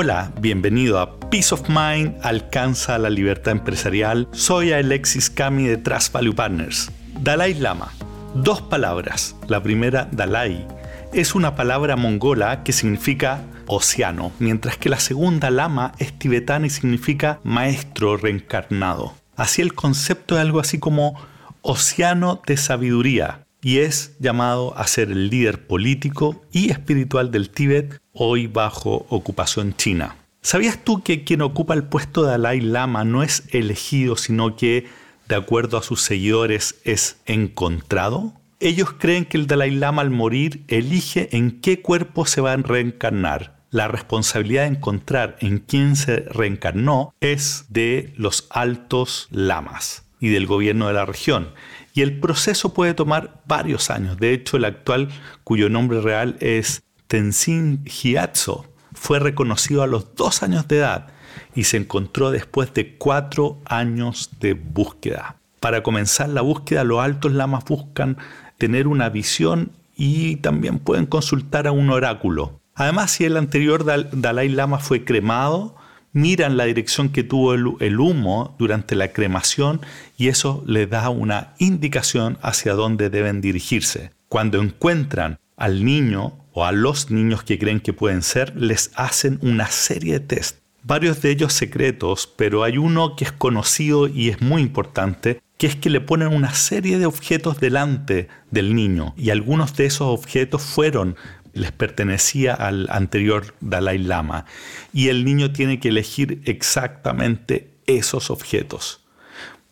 Hola, bienvenido a Peace of Mind alcanza la libertad empresarial. Soy Alexis Cami de Trust Value Partners. Dalai Lama. Dos palabras. La primera, Dalai, es una palabra mongola que significa océano, mientras que la segunda, Lama, es tibetana y significa maestro reencarnado. Así el concepto es algo así como océano de sabiduría y es llamado a ser el líder político y espiritual del Tíbet, hoy bajo ocupación china. ¿Sabías tú que quien ocupa el puesto de Dalai Lama no es elegido, sino que, de acuerdo a sus seguidores, es encontrado? Ellos creen que el Dalai Lama al morir elige en qué cuerpo se va a reencarnar. La responsabilidad de encontrar en quién se reencarnó es de los altos lamas y del gobierno de la región y el proceso puede tomar varios años. De hecho, el actual, cuyo nombre real es Tenzin Gyatso, fue reconocido a los dos años de edad y se encontró después de cuatro años de búsqueda. Para comenzar la búsqueda, los altos lamas buscan tener una visión y también pueden consultar a un oráculo. Además, si el anterior Dalai Lama fue cremado, miran la dirección que tuvo el, humo durante la cremación y eso les da una indicación hacia dónde deben dirigirse. Cuando encuentran al niño o a los niños que creen que pueden ser, les hacen una serie de test. Varios de ellos secretos, pero hay uno que es conocido y es muy importante, que es que le ponen una serie de objetos delante del niño y algunos de esos objetos fueron les pertenecía al anterior Dalai Lama y el niño tiene que elegir exactamente esos objetos.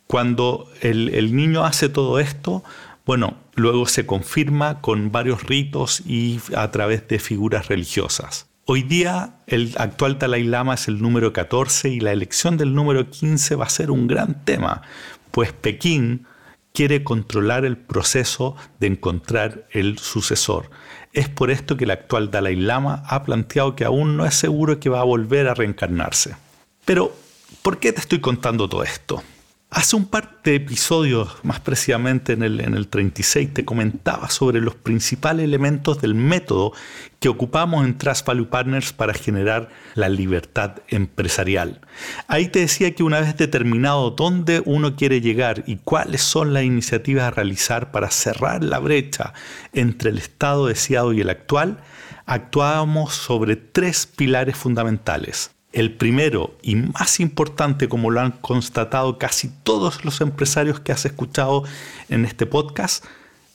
Cuando el, niño hace todo esto, bueno, luego se confirma con varios ritos y a través de figuras religiosas. Hoy día el actual Dalai Lama es el número 14 y la elección del número 15 va a ser un gran tema, pues Pekín quiere controlar el proceso de encontrar el sucesor. Es por esto que el actual Dalai Lama ha planteado que aún no es seguro que va a volver a reencarnarse. Pero, ¿por qué te estoy contando todo esto? Hace un par de episodios, más precisamente en el, en el 36, te comentaba sobre los principales elementos del método que ocupamos en Trust Value Partners para generar la libertad empresarial. Ahí te decía que una vez determinado dónde uno quiere llegar y cuáles son las iniciativas a realizar para cerrar la brecha entre el estado deseado y el actual, actuábamos sobre tres pilares fundamentales. El primero y más importante, como lo han constatado casi todos los empresarios que has escuchado en este podcast,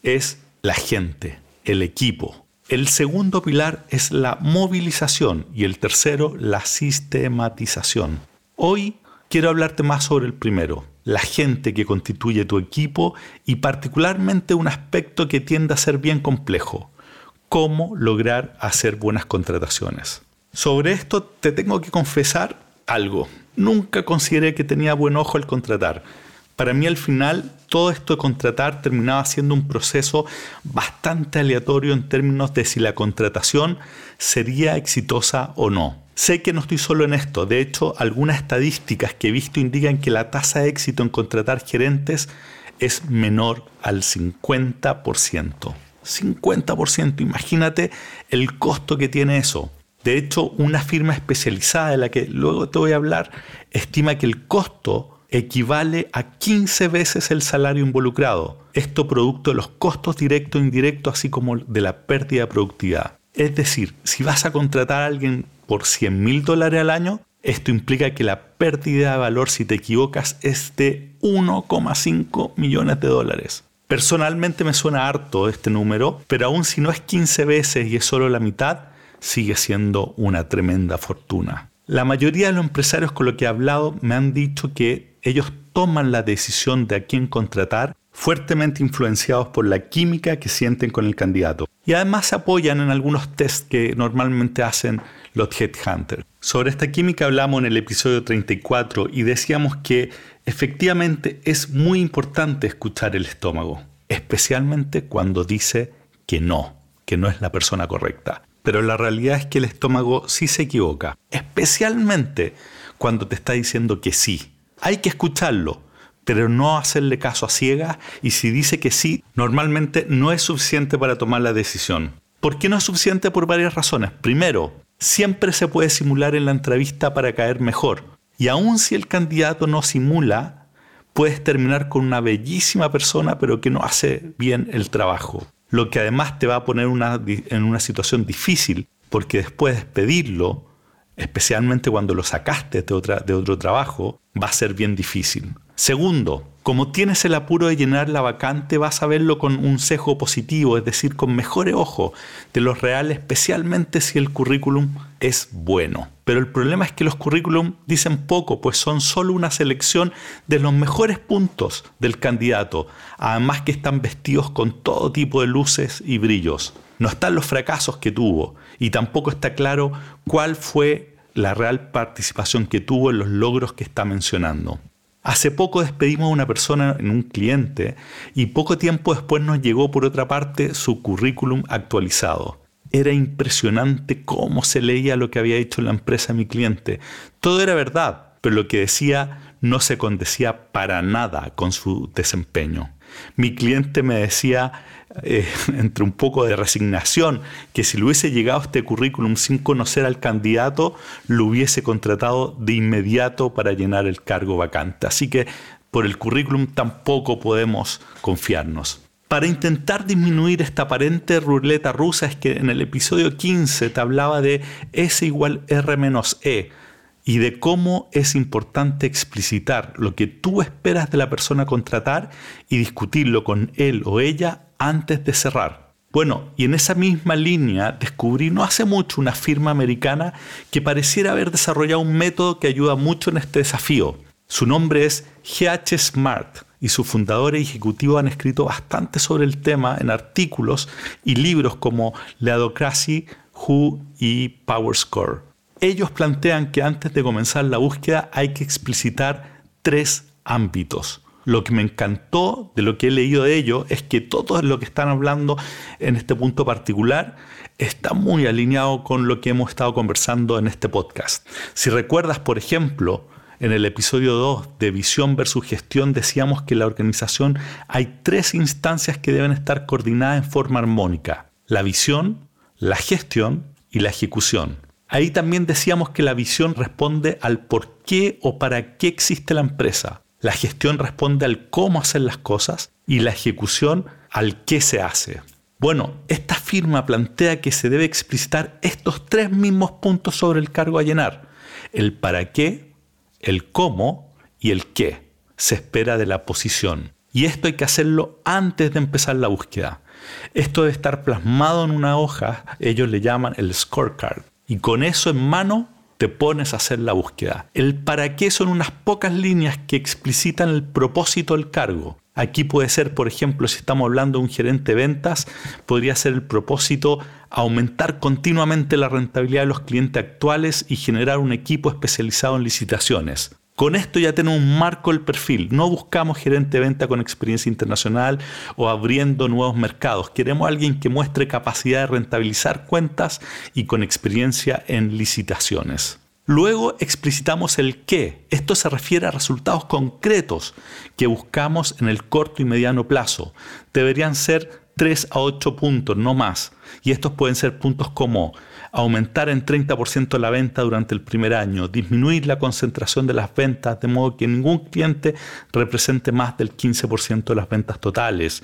es la gente, el equipo. El segundo pilar es la movilización y el tercero, la sistematización. Hoy quiero hablarte más sobre el primero, la gente que constituye tu equipo y particularmente un aspecto que tiende a ser bien complejo, cómo lograr hacer buenas contrataciones. Sobre esto te tengo que confesar algo. Nunca consideré que tenía buen ojo al contratar. Para mí al final todo esto de contratar terminaba siendo un proceso bastante aleatorio en términos de si la contratación sería exitosa o no. Sé que no estoy solo en esto, de hecho algunas estadísticas que he visto indican que la tasa de éxito en contratar gerentes es menor al 50%. 50%, imagínate el costo que tiene eso. De hecho, una firma especializada de la que luego te voy a hablar estima que el costo equivale a 15 veces el salario involucrado. Esto producto de los costos directos e indirectos, así como de la pérdida de productividad. Es decir, si vas a contratar a alguien por 100 mil dólares al año, esto implica que la pérdida de valor, si te equivocas, es de 1,5 millones de dólares. Personalmente me suena harto este número, pero aún si no es 15 veces y es solo la mitad, sigue siendo una tremenda fortuna. La mayoría de los empresarios con los que he hablado me han dicho que ellos toman la decisión de a quién contratar fuertemente influenciados por la química que sienten con el candidato. Y además se apoyan en algunos tests que normalmente hacen los headhunters. Sobre esta química hablamos en el episodio 34 y decíamos que efectivamente es muy importante escuchar el estómago, especialmente cuando dice que no, que no es la persona correcta pero la realidad es que el estómago sí se equivoca, especialmente cuando te está diciendo que sí. Hay que escucharlo, pero no hacerle caso a ciegas y si dice que sí, normalmente no es suficiente para tomar la decisión. ¿Por qué no es suficiente? Por varias razones. Primero, Siempre se puede simular en la entrevista para caer mejor. Y aun si el candidato no simula, puedes terminar con una bellísima persona pero que no hace bien el trabajo. Lo que además te va a poner en una situación difícil, porque después de despedirlo, especialmente cuando lo sacaste de, otra, de otro trabajo, va a ser bien difícil. Segundo, como tienes el apuro de llenar la vacante, vas a verlo con un sesgo positivo, es decir, con mejores ojos de los reales, especialmente si el currículum es bueno. Pero el problema es que los currículum dicen poco, pues son solo una selección de los mejores puntos del candidato, además que están vestidos con todo tipo de luces y brillos. No están los fracasos que tuvo y tampoco está claro cuál fue la real participación que tuvo en los logros que está mencionando. Hace poco despedimos a una persona en un cliente y poco tiempo después nos llegó por otra parte su currículum actualizado. Era impresionante cómo se leía lo que había hecho la empresa mi cliente. Todo era verdad, pero lo que decía no se condecía para nada con su desempeño. Mi cliente me decía, eh, entre un poco de resignación, que si le hubiese llegado este currículum sin conocer al candidato, lo hubiese contratado de inmediato para llenar el cargo vacante. Así que por el currículum tampoco podemos confiarnos. Para intentar disminuir esta aparente ruleta rusa es que en el episodio 15 te hablaba de S igual R menos E y de cómo es importante explicitar lo que tú esperas de la persona a contratar y discutirlo con él o ella antes de cerrar. Bueno, y en esa misma línea descubrí no hace mucho una firma americana que pareciera haber desarrollado un método que ayuda mucho en este desafío. Su nombre es GH Smart y su fundador y ejecutivo han escrito bastante sobre el tema en artículos y libros como Leadocracy, Who y Power Score ellos plantean que antes de comenzar la búsqueda hay que explicitar tres ámbitos. Lo que me encantó de lo que he leído de ellos es que todo lo que están hablando en este punto particular está muy alineado con lo que hemos estado conversando en este podcast. Si recuerdas, por ejemplo, en el episodio 2 de visión versus gestión decíamos que en la organización hay tres instancias que deben estar coordinadas en forma armónica. La visión, la gestión y la ejecución. Ahí también decíamos que la visión responde al por qué o para qué existe la empresa. La gestión responde al cómo hacer las cosas y la ejecución al qué se hace. Bueno, esta firma plantea que se debe explicitar estos tres mismos puntos sobre el cargo a llenar. El para qué, el cómo y el qué se espera de la posición. Y esto hay que hacerlo antes de empezar la búsqueda. Esto debe estar plasmado en una hoja, ellos le llaman el scorecard y con eso en mano te pones a hacer la búsqueda. El para qué son unas pocas líneas que explicitan el propósito del cargo. Aquí puede ser, por ejemplo, si estamos hablando de un gerente de ventas, podría ser el propósito aumentar continuamente la rentabilidad de los clientes actuales y generar un equipo especializado en licitaciones. Con esto ya tenemos un marco del perfil. No buscamos gerente de venta con experiencia internacional o abriendo nuevos mercados. Queremos alguien que muestre capacidad de rentabilizar cuentas y con experiencia en licitaciones. Luego explicitamos el qué. Esto se refiere a resultados concretos que buscamos en el corto y mediano plazo. Deberían ser 3 a 8 puntos, no más. Y estos pueden ser puntos como aumentar en 30% la venta durante el primer año, disminuir la concentración de las ventas de modo que ningún cliente represente más del 15% de las ventas totales,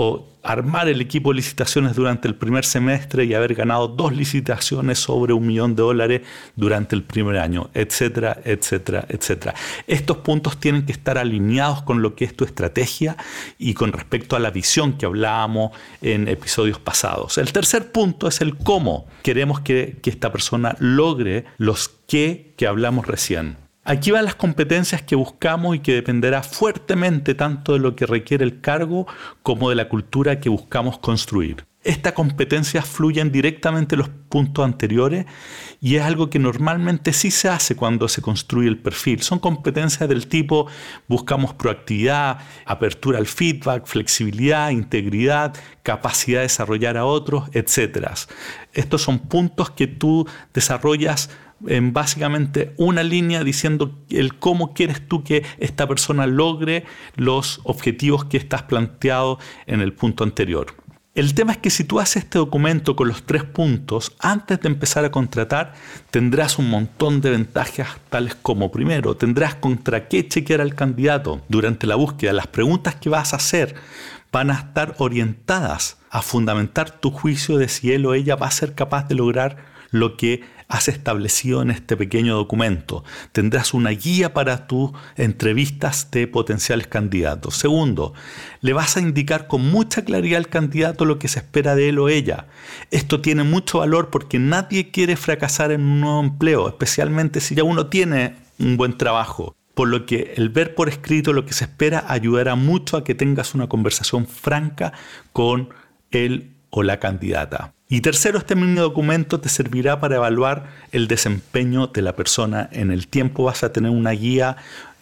o armar el equipo de licitaciones durante el primer semestre y haber ganado dos licitaciones sobre un millón de dólares durante el primer año, etcétera, etcétera, etcétera. Estos puntos tienen que estar alineados con lo que es tu estrategia y con respecto a la visión que hablábamos en episodios pasados. El tercer punto es el cómo queremos que, esta persona logre los qué que hablamos recién. Aquí van las competencias que buscamos y que dependerá fuertemente tanto de lo que requiere el cargo como de la cultura que buscamos construir. Estas competencias fluyen directamente los puntos anteriores y es algo que normalmente sí se hace cuando se construye el perfil. Son competencias del tipo buscamos proactividad, apertura al feedback, flexibilidad, integridad, capacidad de desarrollar a otros, etc. Estos son puntos que tú desarrollas en básicamente una línea diciendo el cómo quieres tú que esta persona logre los objetivos que estás planteado en el punto anterior. El tema es que si tú haces este documento con los tres puntos, antes de empezar a contratar, tendrás un montón de ventajas tales como, primero, tendrás contra qué chequear al candidato durante la búsqueda. Las preguntas que vas a hacer van a estar orientadas a fundamentar tu juicio de si él o ella va a ser capaz de lograr lo que has establecido en este pequeño documento. Tendrás una guía para tus entrevistas de potenciales candidatos. Segundo, le vas a indicar con mucha claridad al candidato lo que se espera de él o ella. Esto tiene mucho valor porque nadie quiere fracasar en un nuevo empleo, especialmente si ya uno tiene un buen trabajo por lo que el ver por escrito lo que se espera ayudará mucho a que tengas una conversación franca con él o la candidata. Y tercero, este mini documento te servirá para evaluar el desempeño de la persona. En el tiempo vas a tener una guía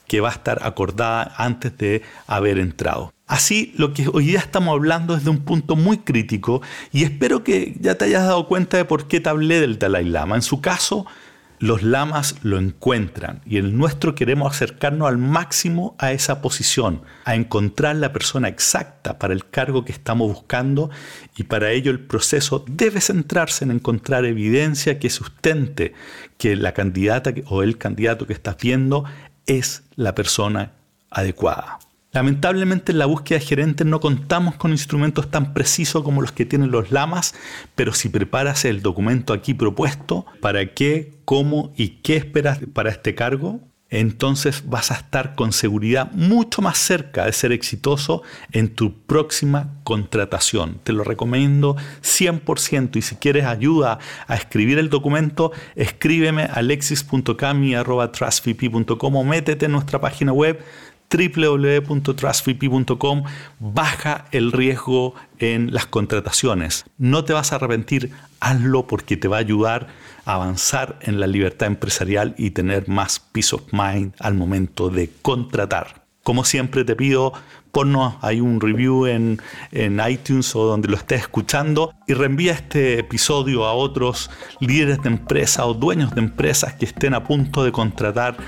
que va a estar acordada antes de haber entrado. Así, lo que hoy día estamos hablando es de un punto muy crítico y espero que ya te hayas dado cuenta de por qué te hablé del Dalai Lama. En su caso, los lamas lo encuentran y el nuestro queremos acercarnos al máximo a esa posición, a encontrar la persona exacta para el cargo que estamos buscando y para ello el proceso debe centrarse en encontrar evidencia que sustente que la candidata o el candidato que estás viendo es la persona adecuada. Lamentablemente en la búsqueda de gerentes no contamos con instrumentos tan precisos como los que tienen los lamas, pero si preparas el documento aquí propuesto, para qué, cómo y qué esperas para este cargo, entonces vas a estar con seguridad mucho más cerca de ser exitoso en tu próxima contratación. Te lo recomiendo 100% y si quieres ayuda a escribir el documento, escríbeme a alexis.cami.trustvp.com o métete en nuestra página web www.trustvp.com baja el riesgo en las contrataciones. No te vas a arrepentir, hazlo porque te va a ayudar a avanzar en la libertad empresarial y tener más peace of mind al momento de contratar. Como siempre te pido, ponnos ahí un review en, en, iTunes o donde lo estés escuchando y reenvía este episodio a otros líderes de empresa o dueños de empresas que estén a punto de contratar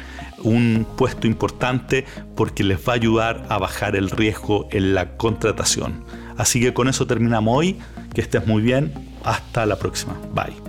un puesto importante porque les va a ayudar a bajar el riesgo en la contratación. Así que con eso terminamos hoy. Que estés muy bien. Hasta la próxima. Bye.